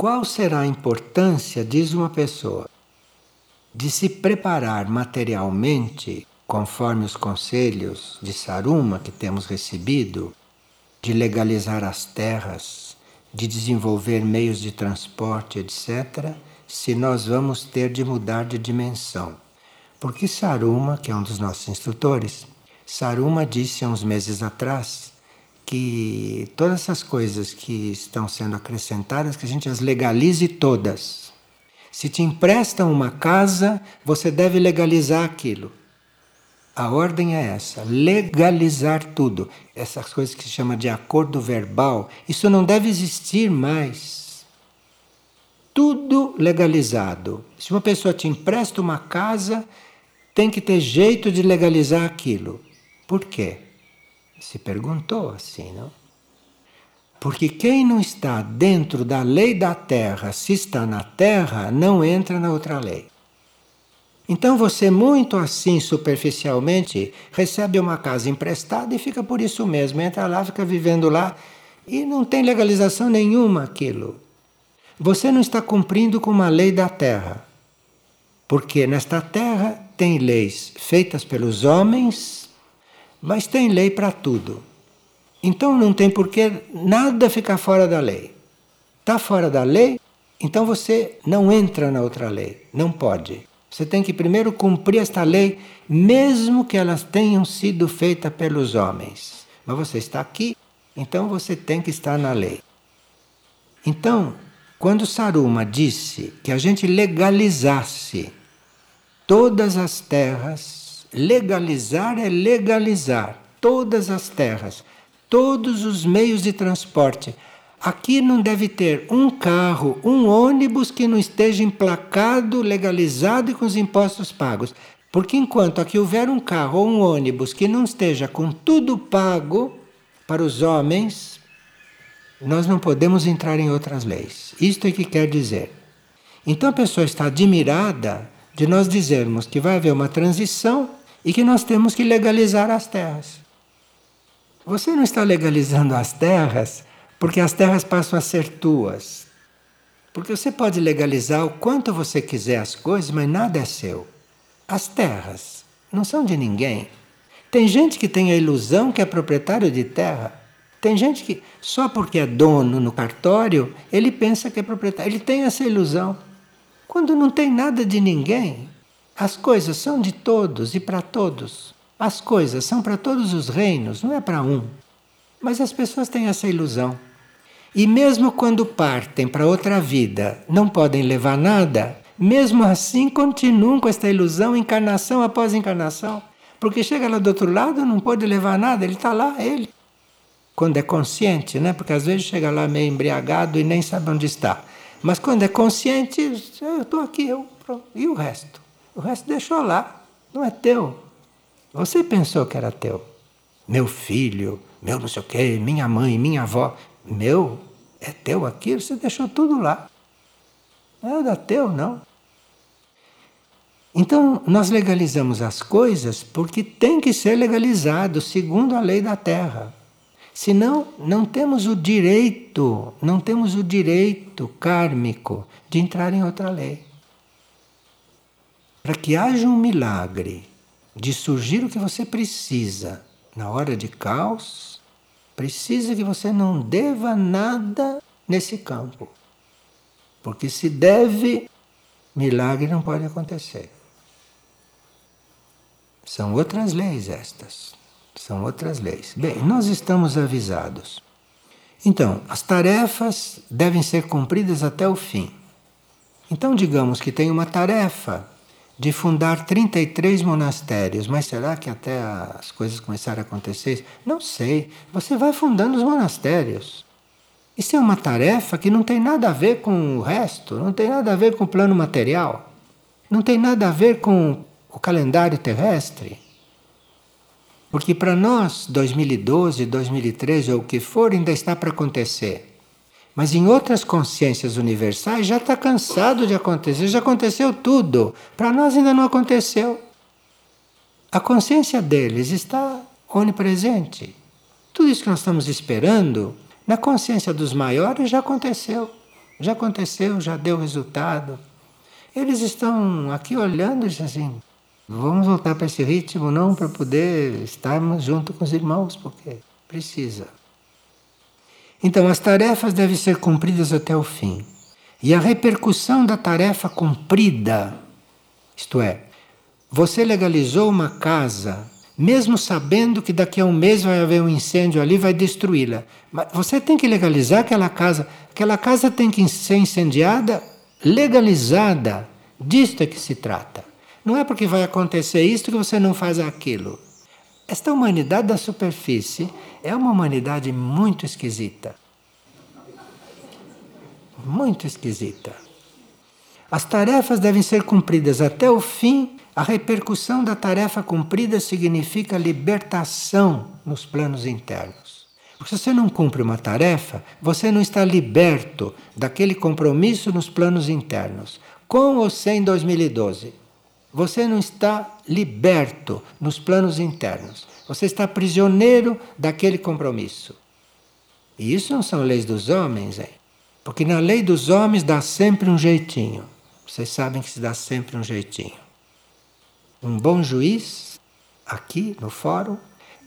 Qual será a importância, diz uma pessoa, de se preparar materialmente, conforme os conselhos de Saruma que temos recebido, de legalizar as terras, de desenvolver meios de transporte, etc., se nós vamos ter de mudar de dimensão. Porque Saruma, que é um dos nossos instrutores, Saruma disse há uns meses atrás que todas essas coisas que estão sendo acrescentadas, que a gente as legalize todas. Se te emprestam uma casa, você deve legalizar aquilo. A ordem é essa: legalizar tudo. Essas coisas que se chama de acordo verbal, isso não deve existir mais. Tudo legalizado. Se uma pessoa te empresta uma casa, tem que ter jeito de legalizar aquilo. Por quê? Se perguntou assim, não? Porque quem não está dentro da lei da terra, se está na terra, não entra na outra lei. Então você, muito assim, superficialmente, recebe uma casa emprestada e fica por isso mesmo. Entra lá, fica vivendo lá e não tem legalização nenhuma aquilo. Você não está cumprindo com uma lei da terra. Porque nesta terra tem leis feitas pelos homens mas tem lei para tudo. Então não tem por que nada ficar fora da lei. Está fora da lei, então você não entra na outra lei. Não pode. Você tem que primeiro cumprir esta lei, mesmo que elas tenham sido feitas pelos homens. Mas você está aqui, então você tem que estar na lei. Então, quando Saruma disse que a gente legalizasse todas as terras Legalizar é legalizar todas as terras, todos os meios de transporte. Aqui não deve ter um carro, um ônibus que não esteja emplacado, legalizado e com os impostos pagos. Porque enquanto aqui houver um carro ou um ônibus que não esteja com tudo pago para os homens, nós não podemos entrar em outras leis. Isto é que quer dizer. Então a pessoa está admirada de nós dizermos que vai haver uma transição e que nós temos que legalizar as terras. Você não está legalizando as terras porque as terras passam a ser tuas. Porque você pode legalizar o quanto você quiser as coisas, mas nada é seu. As terras não são de ninguém. Tem gente que tem a ilusão que é proprietário de terra. Tem gente que, só porque é dono no cartório, ele pensa que é proprietário. Ele tem essa ilusão. Quando não tem nada de ninguém, as coisas são de todos e para todos. As coisas são para todos os reinos, não é para um. Mas as pessoas têm essa ilusão. E mesmo quando partem para outra vida, não podem levar nada, mesmo assim continuam com esta ilusão, encarnação após encarnação. Porque chega lá do outro lado, não pode levar nada, ele está lá, ele. Quando é consciente, né? Porque às vezes chega lá meio embriagado e nem sabe onde está. Mas quando é consciente, eu estou aqui, eu, pronto. e o resto? O resto deixou lá, não é teu. Você pensou que era teu. Meu filho, meu não sei o quê, minha mãe, minha avó. Meu, é teu aquilo, você deixou tudo lá. Não era teu, não. Então, nós legalizamos as coisas porque tem que ser legalizado segundo a lei da terra. Senão, não temos o direito, não temos o direito kármico de entrar em outra lei. Para que haja um milagre de surgir o que você precisa na hora de caos, precisa que você não deva nada nesse campo. Porque se deve, milagre não pode acontecer. São outras leis estas. São outras leis. Bem, nós estamos avisados. Então, as tarefas devem ser cumpridas até o fim. Então, digamos que tem uma tarefa de fundar 33 monastérios, mas será que até as coisas começaram a acontecer? Não sei. Você vai fundando os monastérios. Isso é uma tarefa que não tem nada a ver com o resto, não tem nada a ver com o plano material, não tem nada a ver com o calendário terrestre. Porque para nós, 2012, 2013 ou o que for, ainda está para acontecer. Mas em outras consciências universais já está cansado de acontecer, já aconteceu tudo. Para nós ainda não aconteceu. A consciência deles está onipresente. Tudo isso que nós estamos esperando, na consciência dos maiores já aconteceu. já aconteceu, já deu resultado. Eles estão aqui olhando e dizem assim: vamos voltar para esse ritmo, não para poder estarmos junto com os irmãos, porque precisa. Então, as tarefas devem ser cumpridas até o fim. E a repercussão da tarefa cumprida, isto é, você legalizou uma casa, mesmo sabendo que daqui a um mês vai haver um incêndio ali, vai destruí-la. Mas você tem que legalizar aquela casa. Aquela casa tem que ser incendiada, legalizada. Disto é que se trata. Não é porque vai acontecer isto que você não faz aquilo. Esta humanidade da superfície é uma humanidade muito esquisita. Muito esquisita. As tarefas devem ser cumpridas até o fim. A repercussão da tarefa cumprida significa libertação nos planos internos. Porque se você não cumpre uma tarefa, você não está liberto daquele compromisso nos planos internos, com ou sem 2012. Você não está liberto nos planos internos. Você está prisioneiro daquele compromisso. E isso não são leis dos homens, hein? Porque na lei dos homens dá sempre um jeitinho. Vocês sabem que se dá sempre um jeitinho. Um bom juiz, aqui no fórum,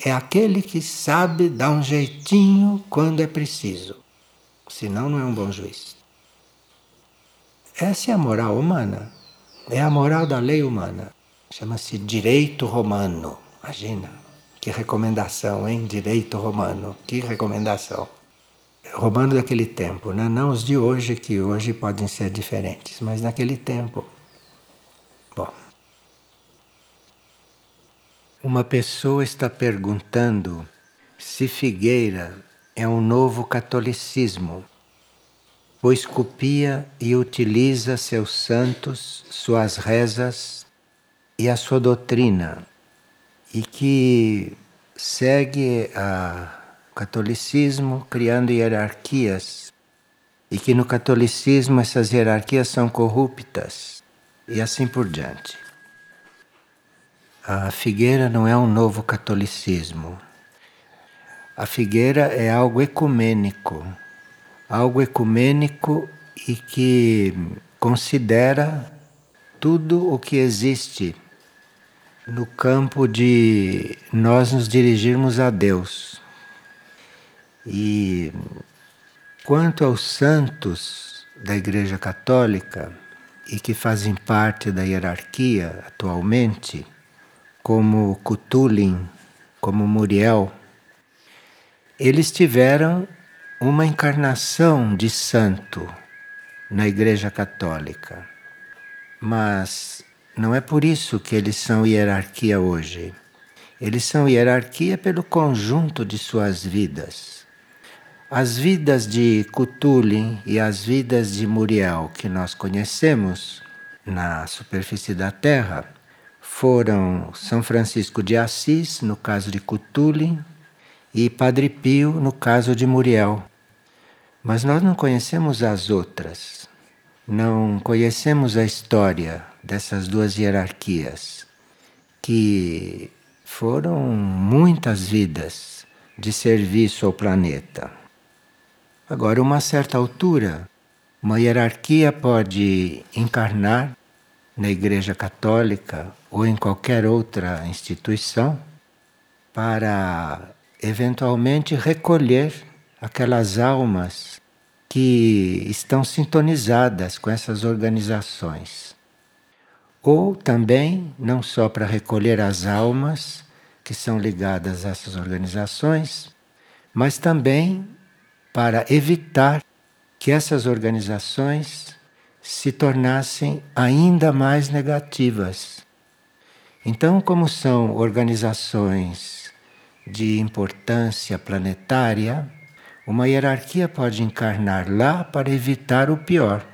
é aquele que sabe dar um jeitinho quando é preciso. Senão, não é um bom juiz. Essa é a moral humana. É a moral da lei humana. Chama-se direito romano. Imagina. Que recomendação, hein? Direito romano. Que recomendação. Romano daquele tempo, né? não os de hoje, que hoje podem ser diferentes, mas naquele tempo. Bom. Uma pessoa está perguntando se Figueira é um novo catolicismo pois copia e utiliza seus santos, suas rezas e a sua doutrina, e que segue a catolicismo criando hierarquias, e que no catolicismo essas hierarquias são corruptas, e assim por diante. A figueira não é um novo catolicismo. A figueira é algo ecumênico algo ecumênico e que considera tudo o que existe no campo de nós nos dirigirmos a Deus. E quanto aos santos da Igreja Católica e que fazem parte da hierarquia atualmente, como Cutulin, como Muriel, eles tiveram uma encarnação de santo na Igreja Católica. Mas não é por isso que eles são hierarquia hoje. Eles são hierarquia pelo conjunto de suas vidas. As vidas de Cutulin e as vidas de Muriel que nós conhecemos na superfície da Terra foram São Francisco de Assis, no caso de Cutulin, e Padre Pio, no caso de Muriel. Mas nós não conhecemos as outras, não conhecemos a história dessas duas hierarquias, que foram muitas vidas de serviço ao planeta. Agora, uma certa altura, uma hierarquia pode encarnar na Igreja Católica ou em qualquer outra instituição para eventualmente recolher aquelas almas que estão sintonizadas com essas organizações. Ou também, não só para recolher as almas que são ligadas a essas organizações, mas também para evitar que essas organizações se tornassem ainda mais negativas. Então, como são organizações de importância planetária, uma hierarquia pode encarnar lá para evitar o pior.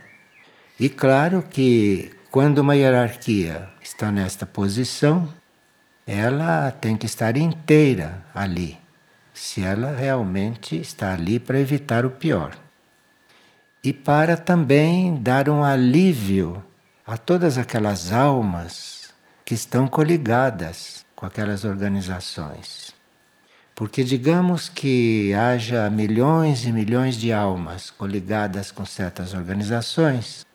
E claro que quando uma hierarquia está nesta posição, ela tem que estar inteira ali, se ela realmente está ali para evitar o pior. E para também dar um alívio a todas aquelas almas que estão coligadas com aquelas organizações. Porque digamos que haja milhões e milhões de almas coligadas com certas organizações,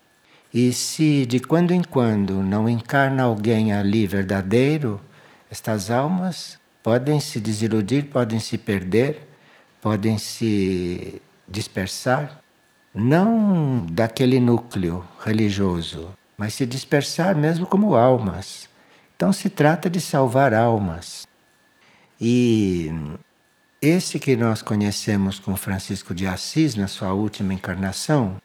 e se de quando em quando não encarna alguém ali verdadeiro, estas almas podem se desiludir, podem se perder, podem se dispersar, não daquele núcleo religioso, mas se dispersar mesmo como almas. Então se trata de salvar almas. E esse que nós conhecemos com Francisco de Assis na sua última encarnação,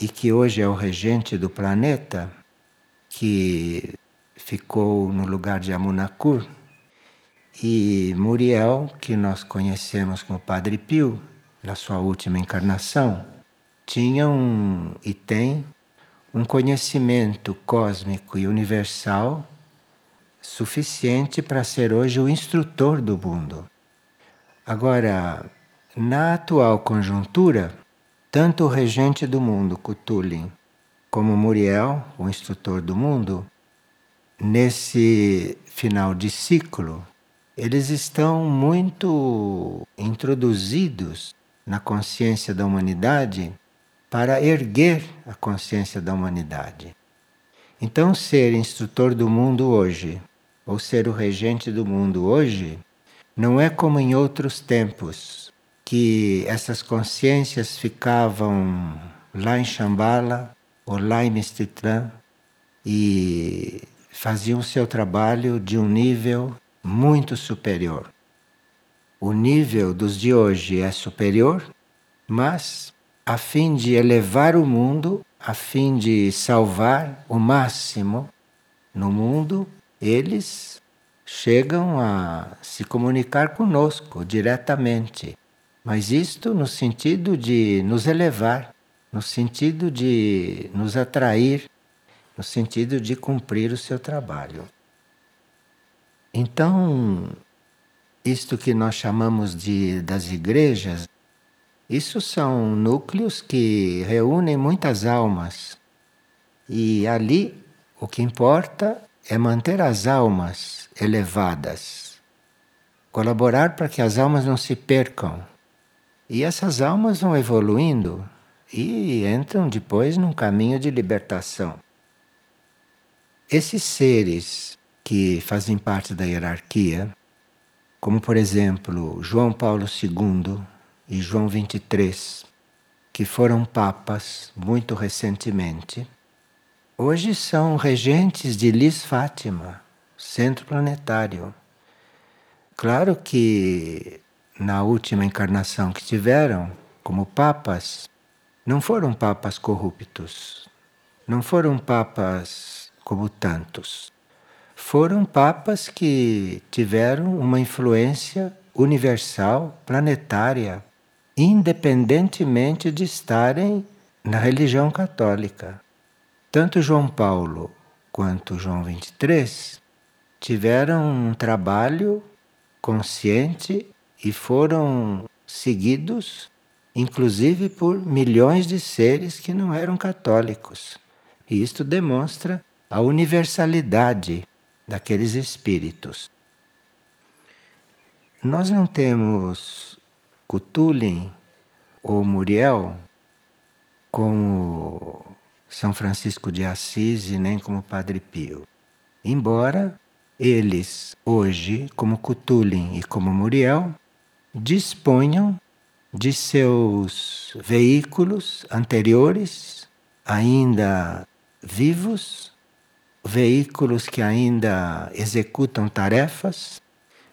e que hoje é o regente do planeta, que ficou no lugar de Amunakur, e Muriel, que nós conhecemos como Padre Pio, na sua última encarnação, tinha um, e tem um conhecimento cósmico e universal suficiente para ser hoje o instrutor do mundo. Agora, na atual conjuntura, tanto o regente do mundo, Cthulhu, como Muriel, o instrutor do mundo, nesse final de ciclo, eles estão muito introduzidos na consciência da humanidade para erguer a consciência da humanidade. Então, ser instrutor do mundo hoje ou ser o regente do mundo hoje, não é como em outros tempos, que essas consciências ficavam lá em Shambhala ou lá em Mestitrã e faziam seu trabalho de um nível muito superior. O nível dos de hoje é superior, mas a fim de elevar o mundo, a fim de salvar o máximo no mundo, eles chegam a se comunicar conosco diretamente. Mas isto no sentido de nos elevar, no sentido de nos atrair, no sentido de cumprir o seu trabalho. Então, isto que nós chamamos de das igrejas, isso são núcleos que reúnem muitas almas. E ali o que importa é manter as almas elevadas, colaborar para que as almas não se percam. E essas almas vão evoluindo e entram depois num caminho de libertação. Esses seres que fazem parte da hierarquia, como por exemplo João Paulo II e João 23, que foram papas muito recentemente, Hoje são regentes de Lis Fátima, centro planetário. Claro que na última encarnação que tiveram, como papas, não foram papas corruptos, não foram papas como tantos. Foram papas que tiveram uma influência universal, planetária, independentemente de estarem na religião católica. Tanto João Paulo quanto João 23 tiveram um trabalho consciente e foram seguidos, inclusive por milhões de seres que não eram católicos. E isto demonstra a universalidade daqueles espíritos. Nós não temos Cthulhu ou Muriel como são Francisco de Assis e nem como Padre Pio. Embora eles, hoje, como Cutulin e como Muriel, disponham de seus veículos anteriores, ainda vivos, veículos que ainda executam tarefas,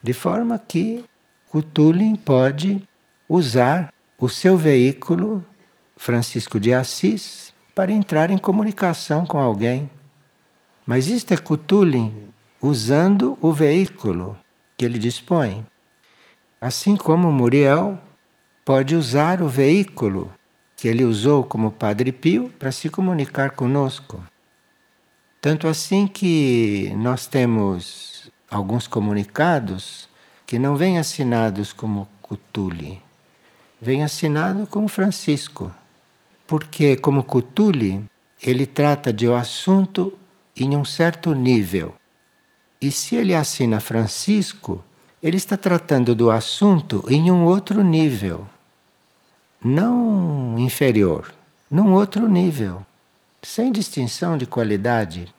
de forma que Cutulin pode usar o seu veículo, Francisco de Assis, para entrar em comunicação com alguém. Mas isto é Cthulhu usando o veículo que ele dispõe. Assim como Muriel pode usar o veículo que ele usou como Padre Pio para se comunicar conosco. Tanto assim que nós temos alguns comunicados que não vêm assinados como Cthulhu, vêm assinados como Francisco porque como Cthulhu, ele trata de um assunto em um certo nível. E se ele assina Francisco, ele está tratando do assunto em um outro nível, não inferior, num outro nível, sem distinção de qualidade.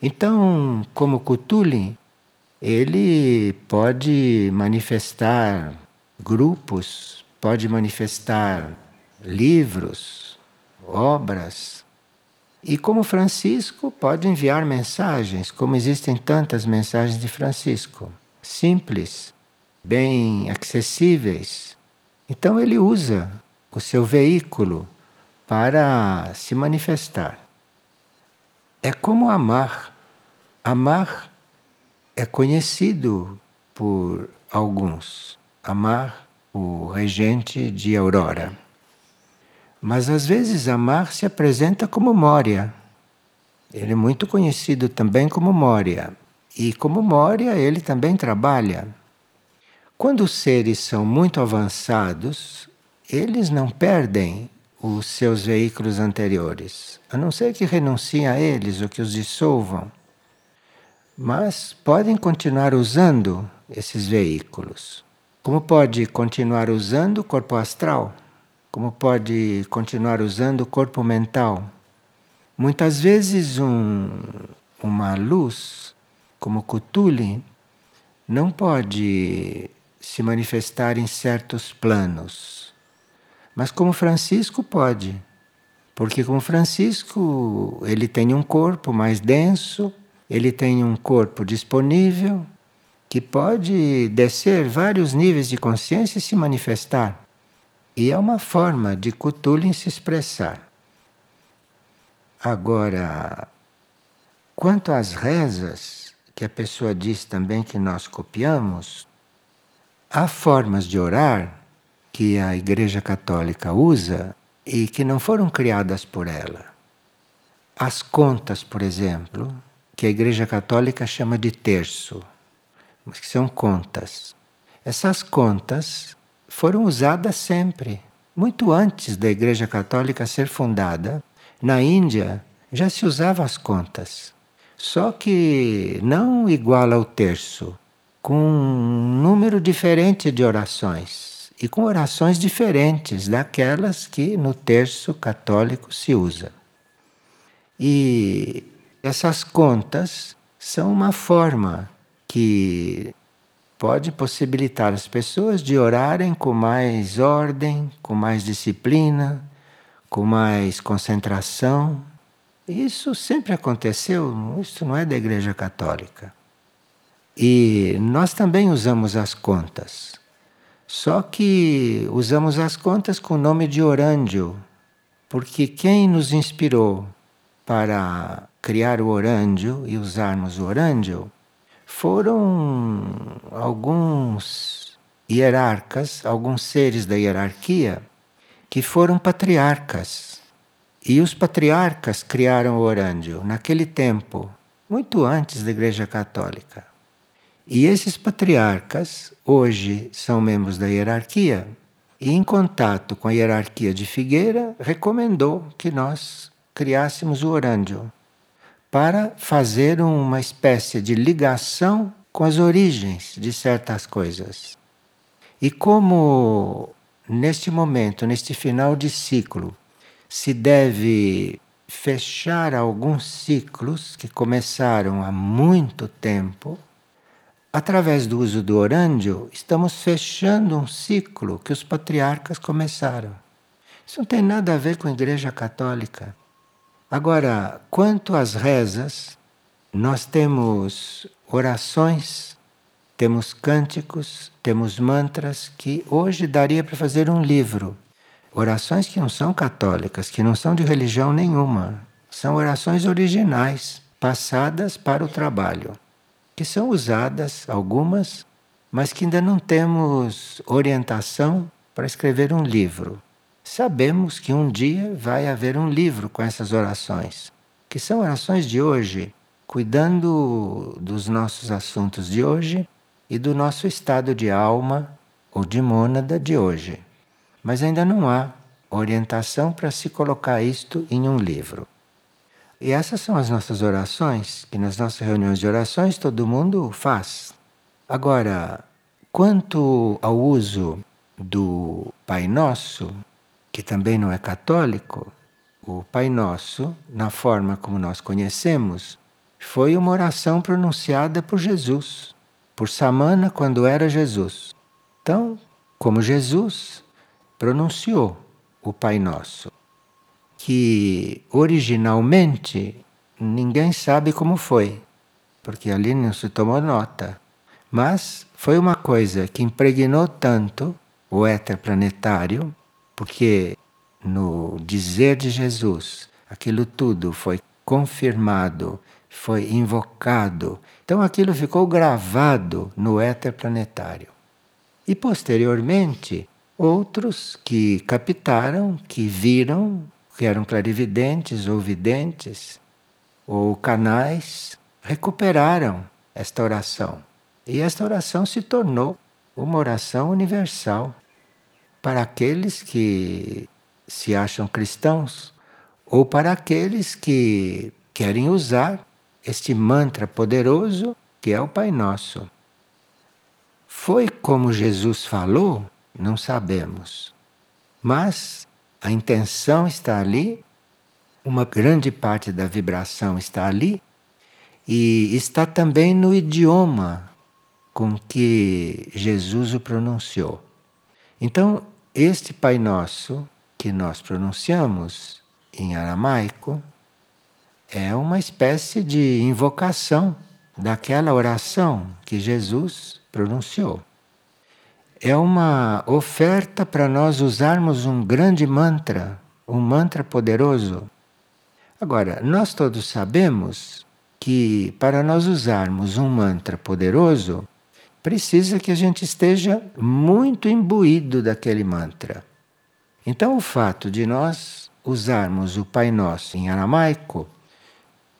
Então, como Cthulhu, ele pode manifestar grupos, pode manifestar livros, obras. E como Francisco, pode enviar mensagens, como existem tantas mensagens de Francisco simples, bem acessíveis. Então ele usa o seu veículo para se manifestar. É como amar. Amar é conhecido por alguns. Amar o regente de Aurora. Mas às vezes amar se apresenta como Mória. Ele é muito conhecido também como Mória. E como Moria, ele também trabalha. Quando os seres são muito avançados, eles não perdem os seus veículos anteriores, a não ser que renunciem a eles ou que os dissolvam. Mas podem continuar usando esses veículos. Como pode continuar usando o corpo astral? Como pode continuar usando o corpo mental? Muitas vezes um, uma luz como Cthulhu, não pode se manifestar em certos planos. Mas como Francisco pode. Porque como Francisco, ele tem um corpo mais denso, ele tem um corpo disponível que pode descer vários níveis de consciência e se manifestar. E é uma forma de Cthulhu se expressar. Agora, quanto às rezas, que a pessoa diz também que nós copiamos, há formas de orar que a Igreja Católica usa e que não foram criadas por ela. As contas, por exemplo, que a Igreja Católica chama de terço, mas que são contas. Essas contas foram usadas sempre, muito antes da Igreja Católica ser fundada. Na Índia já se usavam as contas. Só que não igual ao terço, com um número diferente de orações e com orações diferentes daquelas que no terço católico se usa. E essas contas são uma forma que pode possibilitar as pessoas de orarem com mais ordem, com mais disciplina, com mais concentração isso sempre aconteceu, isso não é da Igreja Católica. E nós também usamos as contas. Só que usamos as contas com o nome de Orândio, porque quem nos inspirou para criar o Orândio e usarmos o Orândio foram alguns hierarcas, alguns seres da hierarquia que foram patriarcas e os patriarcas criaram o orândio naquele tempo, muito antes da Igreja Católica. E esses patriarcas hoje são membros da hierarquia e, em contato com a hierarquia de Figueira, recomendou que nós criássemos o orândio para fazer uma espécie de ligação com as origens de certas coisas. E como neste momento, neste final de ciclo, se deve fechar alguns ciclos que começaram há muito tempo. Através do uso do orândio, estamos fechando um ciclo que os patriarcas começaram. Isso não tem nada a ver com a Igreja Católica. Agora, quanto às rezas, nós temos orações, temos cânticos, temos mantras que hoje daria para fazer um livro orações que não são católicas, que não são de religião nenhuma. São orações originais, passadas para o trabalho, que são usadas algumas, mas que ainda não temos orientação para escrever um livro. Sabemos que um dia vai haver um livro com essas orações, que são orações de hoje, cuidando dos nossos assuntos de hoje e do nosso estado de alma ou de mônada de hoje mas ainda não há orientação para se colocar isto em um livro. E essas são as nossas orações, que nas nossas reuniões de orações todo mundo faz. Agora, quanto ao uso do Pai Nosso, que também não é católico, o Pai Nosso, na forma como nós conhecemos, foi uma oração pronunciada por Jesus, por Samana quando era Jesus. Então, como Jesus pronunciou o Pai Nosso, que originalmente ninguém sabe como foi, porque ali não se tomou nota. Mas foi uma coisa que impregnou tanto o éter planetário, porque no dizer de Jesus, aquilo tudo foi confirmado, foi invocado. Então aquilo ficou gravado no éter planetário. E posteriormente, outros que captaram, que viram, que eram clarividentes ou videntes, ou canais, recuperaram esta oração. E esta oração se tornou uma oração universal para aqueles que se acham cristãos ou para aqueles que querem usar este mantra poderoso que é o Pai Nosso. Foi como Jesus falou? Não sabemos. Mas a intenção está ali, uma grande parte da vibração está ali e está também no idioma com que Jesus o pronunciou. Então, este Pai Nosso que nós pronunciamos em aramaico é uma espécie de invocação daquela oração que Jesus pronunciou. É uma oferta para nós usarmos um grande mantra, um mantra poderoso. Agora, nós todos sabemos que para nós usarmos um mantra poderoso, precisa que a gente esteja muito imbuído daquele mantra. Então, o fato de nós usarmos o Pai Nosso em aramaico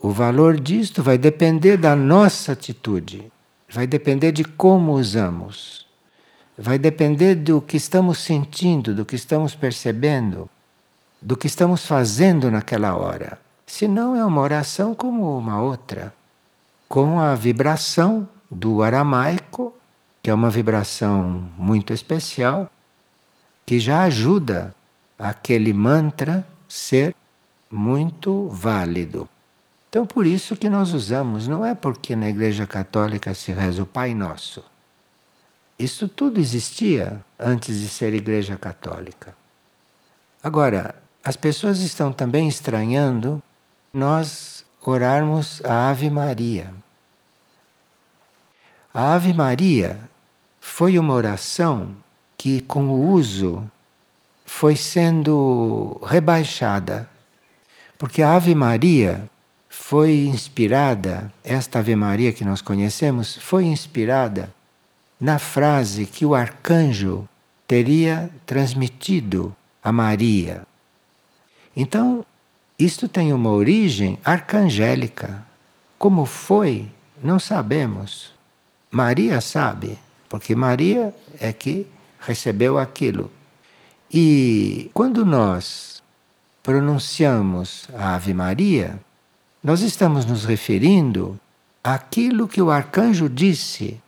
o valor disto vai depender da nossa atitude, vai depender de como usamos, vai depender do que estamos sentindo, do que estamos percebendo, do que estamos fazendo naquela hora. Se não, é uma oração como uma outra, com a vibração do aramaico, que é uma vibração muito especial, que já ajuda aquele mantra ser muito válido. Então, por isso que nós usamos, não é porque na Igreja Católica se reza o Pai Nosso. Isso tudo existia antes de ser Igreja Católica. Agora, as pessoas estão também estranhando nós orarmos a Ave Maria. A Ave Maria foi uma oração que, com o uso, foi sendo rebaixada. Porque a Ave Maria foi inspirada, esta Ave Maria que nós conhecemos, foi inspirada na frase que o arcanjo teria transmitido a Maria. Então, isto tem uma origem arcangélica. Como foi, não sabemos. Maria sabe, porque Maria é que recebeu aquilo. E quando nós pronunciamos a Ave Maria, nós estamos nos referindo àquilo que o arcanjo disse.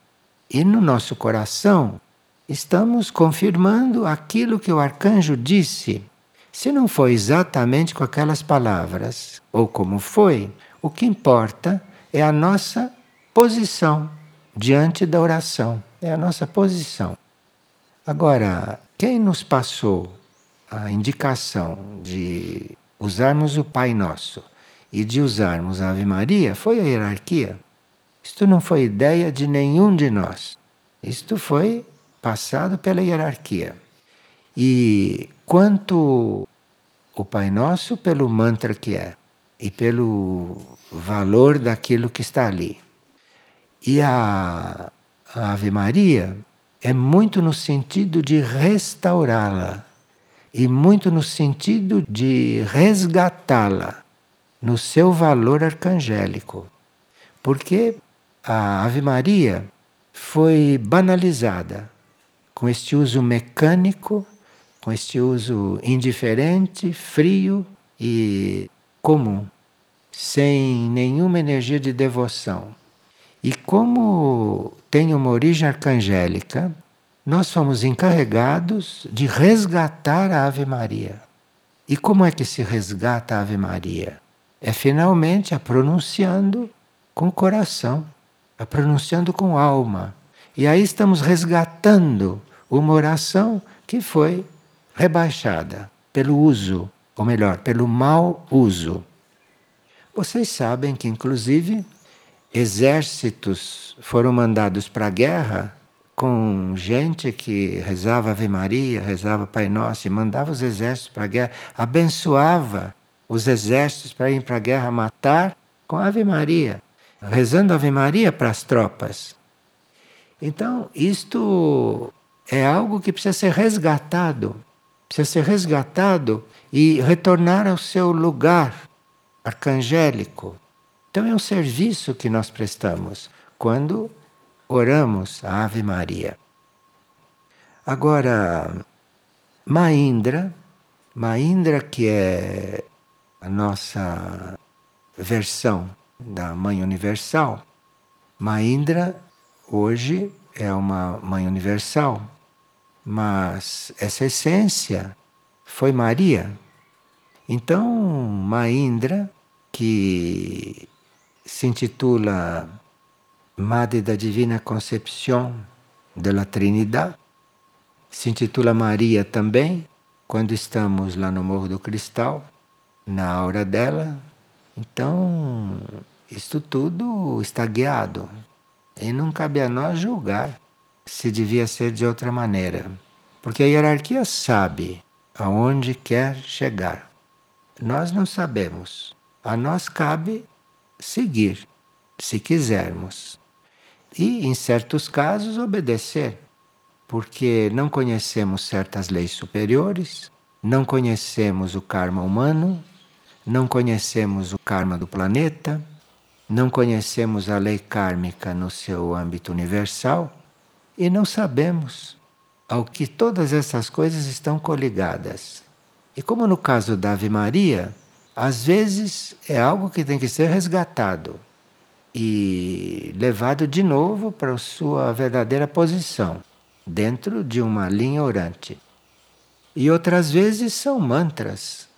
E no nosso coração estamos confirmando aquilo que o arcanjo disse. Se não foi exatamente com aquelas palavras, ou como foi, o que importa é a nossa posição diante da oração. É a nossa posição. Agora, quem nos passou a indicação de usarmos o Pai Nosso e de usarmos a Ave Maria foi a hierarquia. Isto não foi ideia de nenhum de nós. Isto foi passado pela hierarquia. E quanto o Pai Nosso, pelo mantra que é, e pelo valor daquilo que está ali. E a, a Ave Maria é muito no sentido de restaurá-la e muito no sentido de resgatá-la no seu valor arcangélico. Porque a Ave Maria foi banalizada com este uso mecânico, com este uso indiferente, frio e comum, sem nenhuma energia de devoção. E como tem uma origem arcangélica, nós fomos encarregados de resgatar a Ave Maria. E como é que se resgata a Ave Maria? É finalmente a pronunciando com o coração, a pronunciando com alma. E aí estamos resgatando uma oração que foi rebaixada pelo uso, ou melhor, pelo mau uso. Vocês sabem que, inclusive, exércitos foram mandados para a guerra com gente que rezava Ave Maria, rezava Pai Nosso e mandava os exércitos para a guerra, abençoava os exércitos para ir para a guerra matar com Ave Maria, rezando Ave Maria para as tropas. Então, isto é algo que precisa ser resgatado, precisa ser resgatado e retornar ao seu lugar arcangélico. Então é um serviço que nós prestamos quando oramos a Ave Maria. Agora, Maindra, Maindra que é a nossa versão da Mãe Universal, Maindra hoje é uma Mãe Universal, mas essa essência foi Maria. Então, Maindra, que se intitula Madre da Divina Concepção da Trinidade. Se intitula Maria também, quando estamos lá no Morro do Cristal, na aura dela. Então, isto tudo está guiado. E não cabe a nós julgar se devia ser de outra maneira. Porque a hierarquia sabe aonde quer chegar. Nós não sabemos. A nós cabe seguir, se quisermos e, em certos casos, obedecer, porque não conhecemos certas leis superiores, não conhecemos o karma humano, não conhecemos o karma do planeta, não conhecemos a lei kármica no seu âmbito universal e não sabemos ao que todas essas coisas estão coligadas. E como no caso da Ave Maria, às vezes é algo que tem que ser resgatado e levado de novo para a sua verdadeira posição, dentro de uma linha orante. E outras vezes são mantras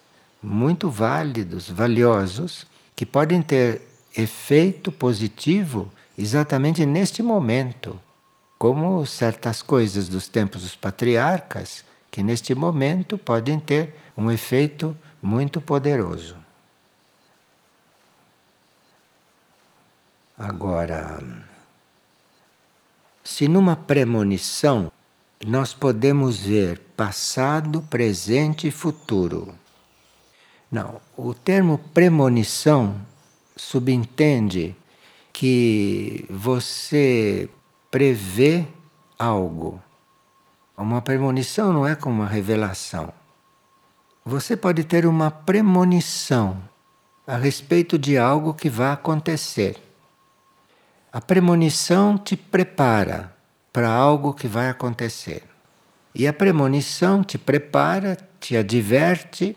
muito válidos, valiosos, que podem ter efeito positivo exatamente neste momento, como certas coisas dos tempos dos patriarcas, que neste momento podem ter um efeito muito poderoso. Agora, se numa premonição nós podemos ver passado, presente e futuro. Não, o termo premonição subentende que você prevê algo. Uma premonição não é como uma revelação. Você pode ter uma premonição a respeito de algo que vai acontecer. A premonição te prepara para algo que vai acontecer. E a premonição te prepara, te adverte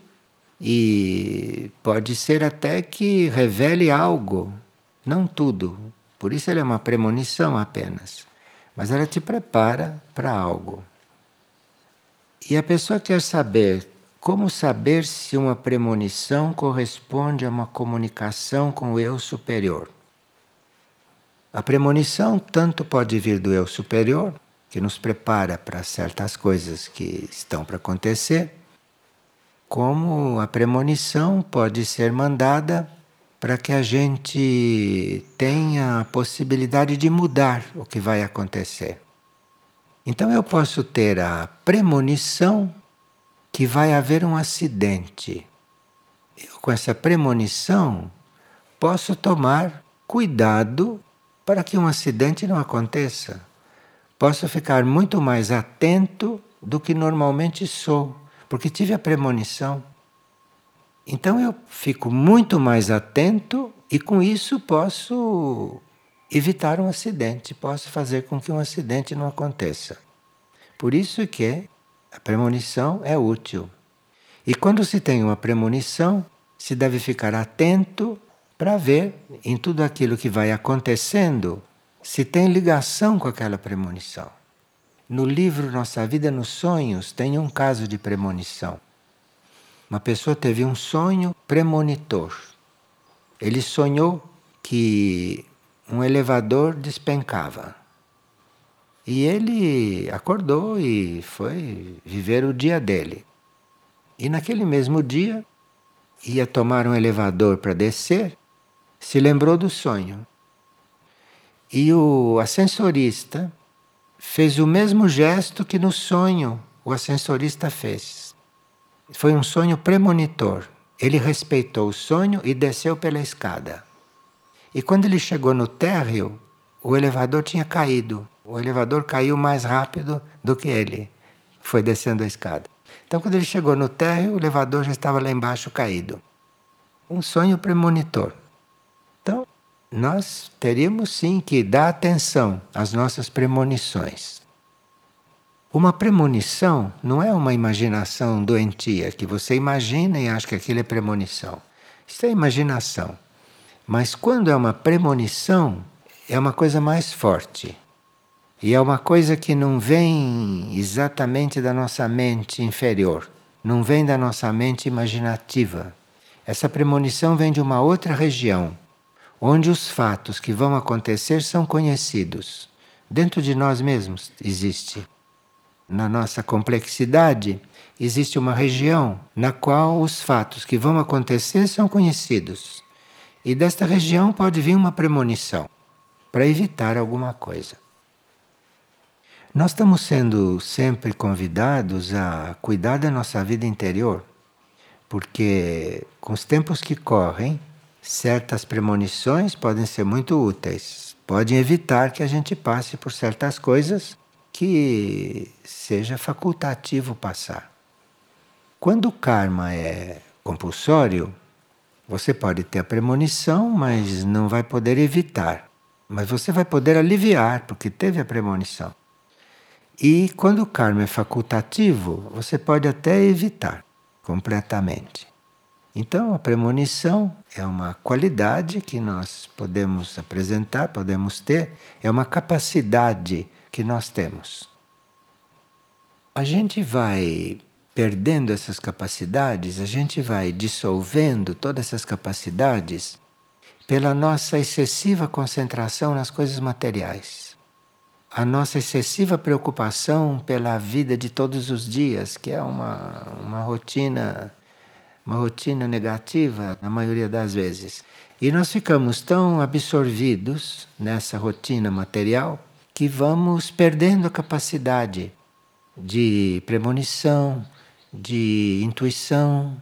e pode ser até que revele algo, não tudo. Por isso ela é uma premonição apenas. Mas ela te prepara para algo. E a pessoa quer saber como saber se uma premonição corresponde a uma comunicação com o eu superior. A premonição tanto pode vir do eu superior, que nos prepara para certas coisas que estão para acontecer, como a premonição pode ser mandada para que a gente tenha a possibilidade de mudar o que vai acontecer. Então eu posso ter a premonição que vai haver um acidente. Eu, com essa premonição, posso tomar cuidado para que um acidente não aconteça. Posso ficar muito mais atento do que normalmente sou, porque tive a premonição. Então eu fico muito mais atento e com isso posso evitar um acidente, posso fazer com que um acidente não aconteça. Por isso que a premonição é útil. E quando se tem uma premonição, se deve ficar atento para ver em tudo aquilo que vai acontecendo se tem ligação com aquela premonição. No livro Nossa Vida nos Sonhos tem um caso de premonição. Uma pessoa teve um sonho premonitor. Ele sonhou que um elevador despencava. E ele acordou e foi viver o dia dele. E naquele mesmo dia, ia tomar um elevador para descer, se lembrou do sonho. E o ascensorista fez o mesmo gesto que no sonho o ascensorista fez. Foi um sonho premonitor. Ele respeitou o sonho e desceu pela escada. E quando ele chegou no térreo, o elevador tinha caído. O elevador caiu mais rápido do que ele. Foi descendo a escada. Então, quando ele chegou no térreo, o elevador já estava lá embaixo caído. Um sonho premonitor. Então, nós teríamos sim que dar atenção às nossas premonições. Uma premonição não é uma imaginação doentia que você imagina e acha que aquilo é premonição. Isso é imaginação. Mas quando é uma premonição, é uma coisa mais forte. E é uma coisa que não vem exatamente da nossa mente inferior, não vem da nossa mente imaginativa. Essa premonição vem de uma outra região, onde os fatos que vão acontecer são conhecidos. Dentro de nós mesmos existe. Na nossa complexidade, existe uma região na qual os fatos que vão acontecer são conhecidos. E desta região pode vir uma premonição para evitar alguma coisa. Nós estamos sendo sempre convidados a cuidar da nossa vida interior, porque com os tempos que correm, certas premonições podem ser muito úteis, podem evitar que a gente passe por certas coisas que seja facultativo passar. Quando o karma é compulsório, você pode ter a premonição, mas não vai poder evitar. Mas você vai poder aliviar, porque teve a premonição. E quando o karma é facultativo, você pode até evitar completamente. Então, a premonição é uma qualidade que nós podemos apresentar, podemos ter, é uma capacidade que nós temos. A gente vai perdendo essas capacidades, a gente vai dissolvendo todas essas capacidades pela nossa excessiva concentração nas coisas materiais a nossa excessiva preocupação pela vida de todos os dias, que é uma, uma rotina uma rotina negativa na maioria das vezes. E nós ficamos tão absorvidos nessa rotina material que vamos perdendo a capacidade de premonição, de intuição.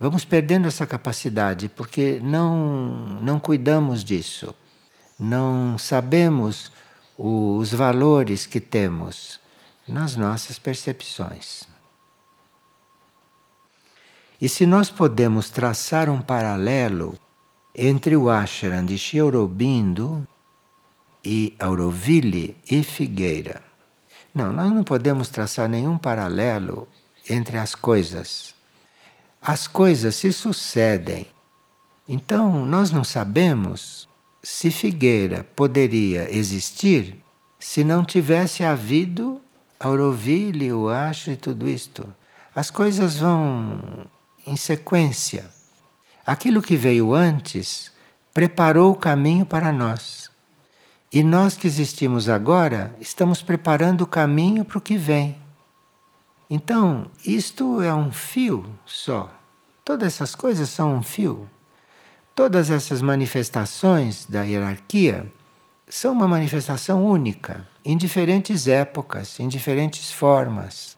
Vamos perdendo essa capacidade porque não, não cuidamos disso. Não sabemos os valores que temos nas nossas percepções. E se nós podemos traçar um paralelo entre o ashram de Aurobindo e Auroville e Figueira. Não, nós não podemos traçar nenhum paralelo entre as coisas. As coisas se sucedem. Então, nós não sabemos se Figueira poderia existir se não tivesse havido Auroville, o Acho e tudo isto. As coisas vão em sequência. Aquilo que veio antes preparou o caminho para nós. E nós que existimos agora estamos preparando o caminho para o que vem. Então, isto é um fio só. Todas essas coisas são um fio. Todas essas manifestações da hierarquia são uma manifestação única, em diferentes épocas, em diferentes formas,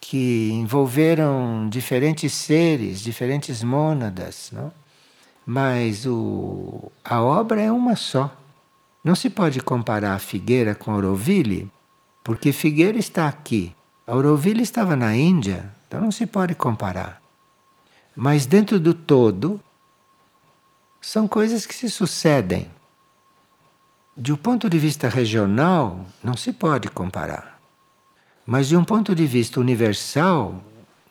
que envolveram diferentes seres, diferentes mônadas, não? mas o, a obra é uma só. Não se pode comparar a Figueira com Auroville, porque Figueira está aqui, a Auroville estava na Índia, então não se pode comparar. Mas dentro do todo, são coisas que se sucedem. De um ponto de vista regional, não se pode comparar. Mas de um ponto de vista universal,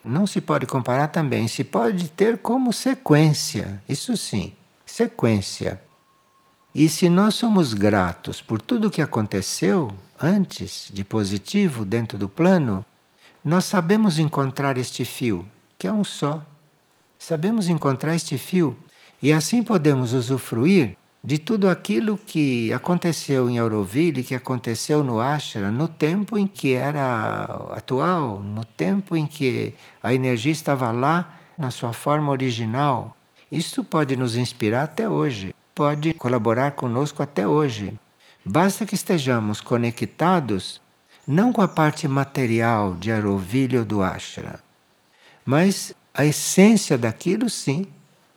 não se pode comparar também. Se pode ter como sequência, isso sim, sequência. E se nós somos gratos por tudo o que aconteceu antes de positivo dentro do plano, nós sabemos encontrar este fio, que é um só. Sabemos encontrar este fio e assim podemos usufruir de tudo aquilo que aconteceu em Auroville, que aconteceu no Ashra, no tempo em que era atual, no tempo em que a energia estava lá na sua forma original. Isso pode nos inspirar até hoje, pode colaborar conosco até hoje. Basta que estejamos conectados não com a parte material de Auroville ou do Ashra, mas a essência daquilo sim,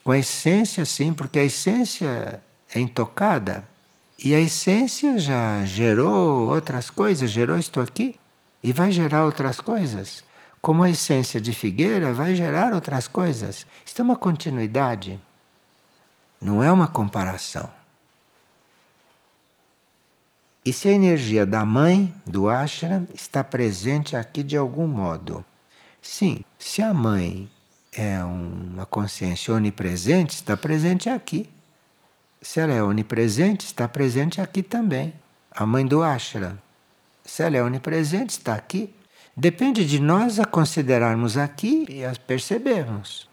com a essência sim, porque a essência é intocada. E a essência já gerou outras coisas, gerou isto aqui e vai gerar outras coisas. Como a essência de figueira vai gerar outras coisas. Isto é uma continuidade, não é uma comparação. E se a energia da mãe, do ashram, está presente aqui de algum modo? Sim, se a mãe é uma consciência onipresente, está presente aqui. Se ela é onipresente, está presente aqui também. A mãe do ashram. Se ela é onipresente, está aqui. Depende de nós a considerarmos aqui e a percebermos.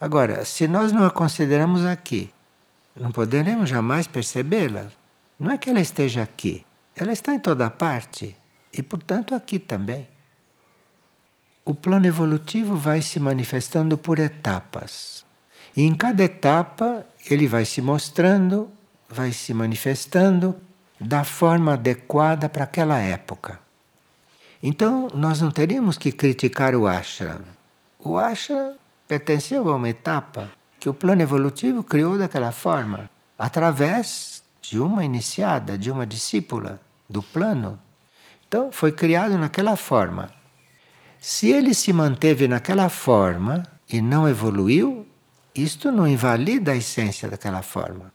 Agora, se nós não a consideramos aqui, não poderemos jamais percebê-la. Não é que ela esteja aqui, ela está em toda parte e, portanto, aqui também. O plano evolutivo vai se manifestando por etapas. E em cada etapa ele vai se mostrando, vai se manifestando da forma adequada para aquela época. Então, nós não teríamos que criticar o ashram. O ashram pertenceu a uma etapa que o plano evolutivo criou daquela forma, através de uma iniciada, de uma discípula do plano. Então, foi criado naquela forma. Se ele se manteve naquela forma e não evoluiu, isto não invalida a essência daquela forma.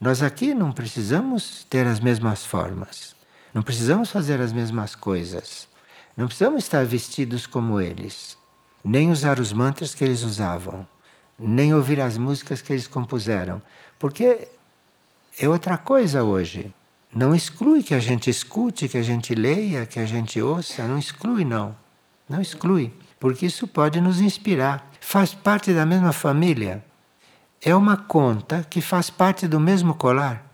Nós aqui não precisamos ter as mesmas formas, não precisamos fazer as mesmas coisas, não precisamos estar vestidos como eles, nem usar os mantras que eles usavam, nem ouvir as músicas que eles compuseram, porque é outra coisa hoje. Não exclui que a gente escute, que a gente leia, que a gente ouça, não exclui, não. Não exclui, porque isso pode nos inspirar faz parte da mesma família. É uma conta que faz parte do mesmo colar,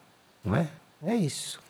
não é? É isso.